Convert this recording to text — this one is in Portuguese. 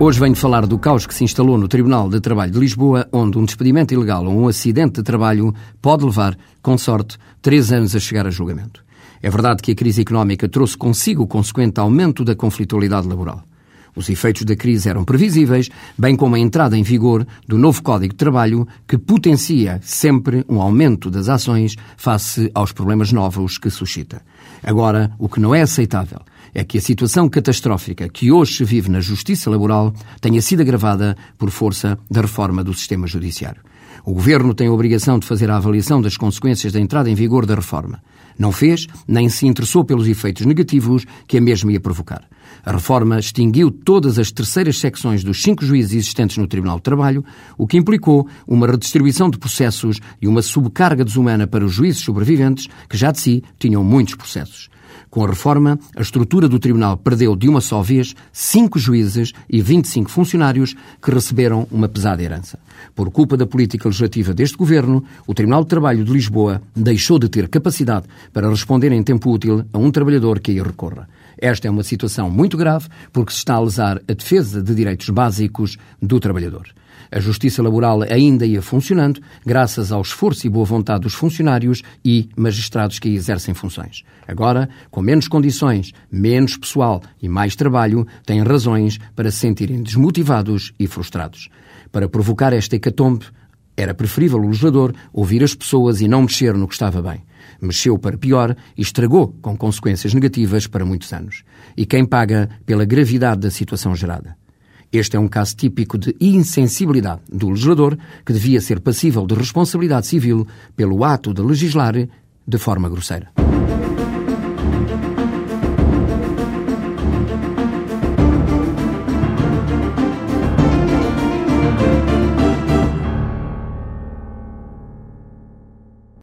Hoje venho falar do caos que se instalou no Tribunal de Trabalho de Lisboa, onde um despedimento ilegal ou um acidente de trabalho pode levar, com sorte, três anos a chegar a julgamento. É verdade que a crise económica trouxe consigo o consequente aumento da conflitualidade laboral. Os efeitos da crise eram previsíveis, bem como a entrada em vigor do novo Código de Trabalho, que potencia sempre um aumento das ações face aos problemas novos que suscita. Agora, o que não é aceitável é que a situação catastrófica que hoje se vive na justiça laboral tenha sido agravada por força da reforma do sistema judiciário. O Governo tem a obrigação de fazer a avaliação das consequências da entrada em vigor da reforma. Não fez, nem se interessou pelos efeitos negativos que a mesma ia provocar. A reforma extinguiu todas as terceiras secções dos cinco juízes existentes no Tribunal de Trabalho, o que implicou uma redistribuição de processos e uma subcarga desumana para os juízes sobreviventes, que já de si tinham muitos processos. Com a reforma, a estrutura do Tribunal perdeu de uma só vez cinco juízes e 25 funcionários que receberam uma pesada herança. Por culpa da política legislativa deste governo, o Tribunal de Trabalho de Lisboa deixou de ter capacidade para responder em tempo útil a um trabalhador que aí recorra. Esta é uma situação muito grave porque se está a lesar a defesa de direitos básicos do trabalhador. A justiça laboral ainda ia funcionando graças ao esforço e boa vontade dos funcionários e magistrados que exercem funções. Agora, com menos condições, menos pessoal e mais trabalho, têm razões para se sentirem desmotivados e frustrados. Para provocar esta hecatombe, era preferível o legislador ouvir as pessoas e não mexer no que estava bem. Mexeu para pior e estragou com consequências negativas para muitos anos. E quem paga pela gravidade da situação gerada? Este é um caso típico de insensibilidade do legislador que devia ser passível de responsabilidade civil pelo ato de legislar de forma grosseira.